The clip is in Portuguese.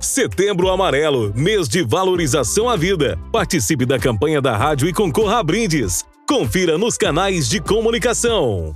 Setembro Amarelo, mês de valorização à vida. Participe da campanha da rádio e concorra a brindes. Confira nos canais de comunicação.